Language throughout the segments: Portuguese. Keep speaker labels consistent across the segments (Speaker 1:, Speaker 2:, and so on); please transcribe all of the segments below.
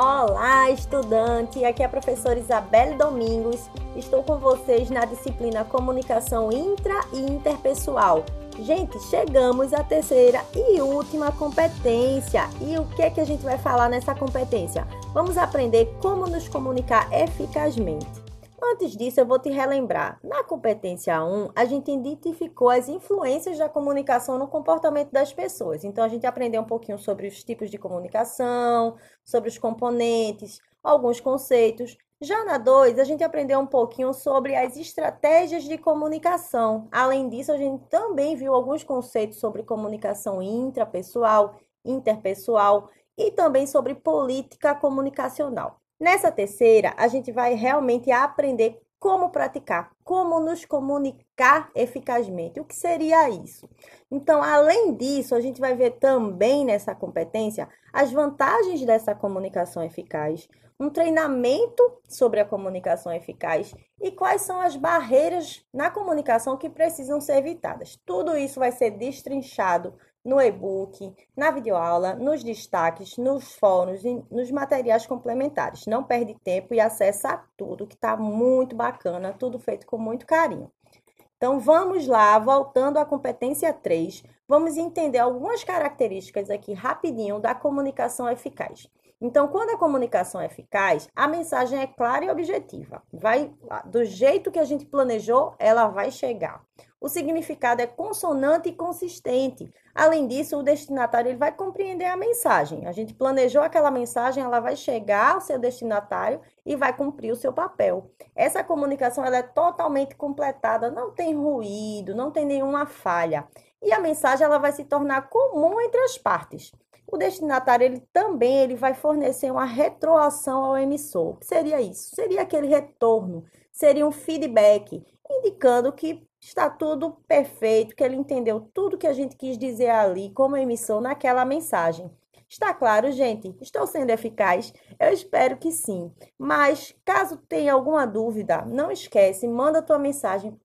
Speaker 1: Olá, estudante! Aqui é a professora Isabelle Domingos. Estou com vocês na disciplina Comunicação Intra e Interpessoal. Gente, chegamos à terceira e última competência. E o que é que a gente vai falar nessa competência? Vamos aprender como nos comunicar eficazmente. Antes disso, eu vou te relembrar. Na competência 1, a gente identificou as influências da comunicação no comportamento das pessoas. Então, a gente aprendeu um pouquinho sobre os tipos de comunicação, sobre os componentes, alguns conceitos. Já na 2, a gente aprendeu um pouquinho sobre as estratégias de comunicação. Além disso, a gente também viu alguns conceitos sobre comunicação intrapessoal, interpessoal e também sobre política comunicacional. Nessa terceira, a gente vai realmente aprender como praticar, como nos comunicar eficazmente. O que seria isso? Então, além disso, a gente vai ver também nessa competência as vantagens dessa comunicação eficaz, um treinamento sobre a comunicação eficaz e quais são as barreiras na comunicação que precisam ser evitadas. Tudo isso vai ser destrinchado no e-book, na videoaula, nos destaques, nos fóruns e nos materiais complementares. Não perde tempo e acessa tudo, que está muito bacana, tudo feito com muito carinho. Então vamos lá, voltando à competência 3, vamos entender algumas características aqui rapidinho da comunicação eficaz. Então, quando a comunicação é eficaz, a mensagem é clara e objetiva. Vai do jeito que a gente planejou, ela vai chegar. O significado é consonante e consistente. Além disso, o destinatário ele vai compreender a mensagem. A gente planejou aquela mensagem, ela vai chegar ao seu destinatário e vai cumprir o seu papel. Essa comunicação ela é totalmente completada, não tem ruído, não tem nenhuma falha. E a mensagem ela vai se tornar comum entre as partes. O destinatário ele também ele vai fornecer uma retroação ao emissor. O que seria isso? Seria aquele retorno, seria um feedback, indicando que está tudo perfeito, que ele entendeu tudo que a gente quis dizer ali como emissor naquela mensagem. Está claro, gente? Estou sendo eficaz? Eu espero que sim. Mas caso tenha alguma dúvida, não esquece, manda tua mensagem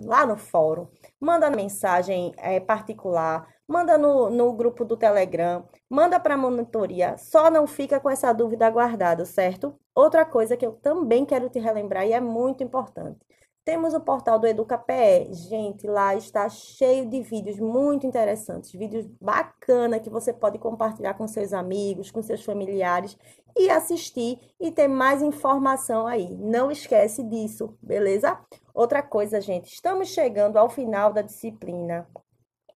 Speaker 1: lá no fórum, manda mensagem é, particular, manda no, no grupo do Telegram, manda para a monitoria, só não fica com essa dúvida guardada, certo? Outra coisa que eu também quero te relembrar e é muito importante. Temos o portal do EducaPE. Gente, lá está cheio de vídeos muito interessantes, vídeos bacana que você pode compartilhar com seus amigos, com seus familiares e assistir e ter mais informação aí. Não esquece disso, beleza? Outra coisa, gente, estamos chegando ao final da disciplina.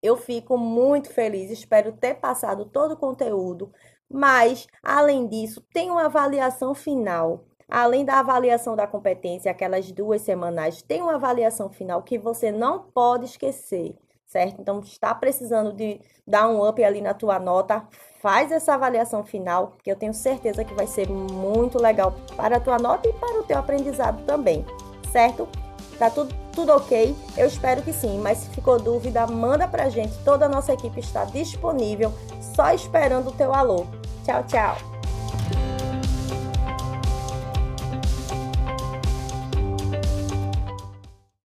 Speaker 1: Eu fico muito feliz, espero ter passado todo o conteúdo, mas além disso, tem uma avaliação final. Além da avaliação da competência, aquelas duas semanais, tem uma avaliação final que você não pode esquecer, certo? Então, está precisando de dar um up ali na tua nota, faz essa avaliação final, que eu tenho certeza que vai ser muito legal para a tua nota e para o teu aprendizado também, certo? Tá tudo, tudo ok? Eu espero que sim, mas se ficou dúvida, manda pra gente. Toda a nossa equipe está disponível, só esperando o teu alô. Tchau, tchau!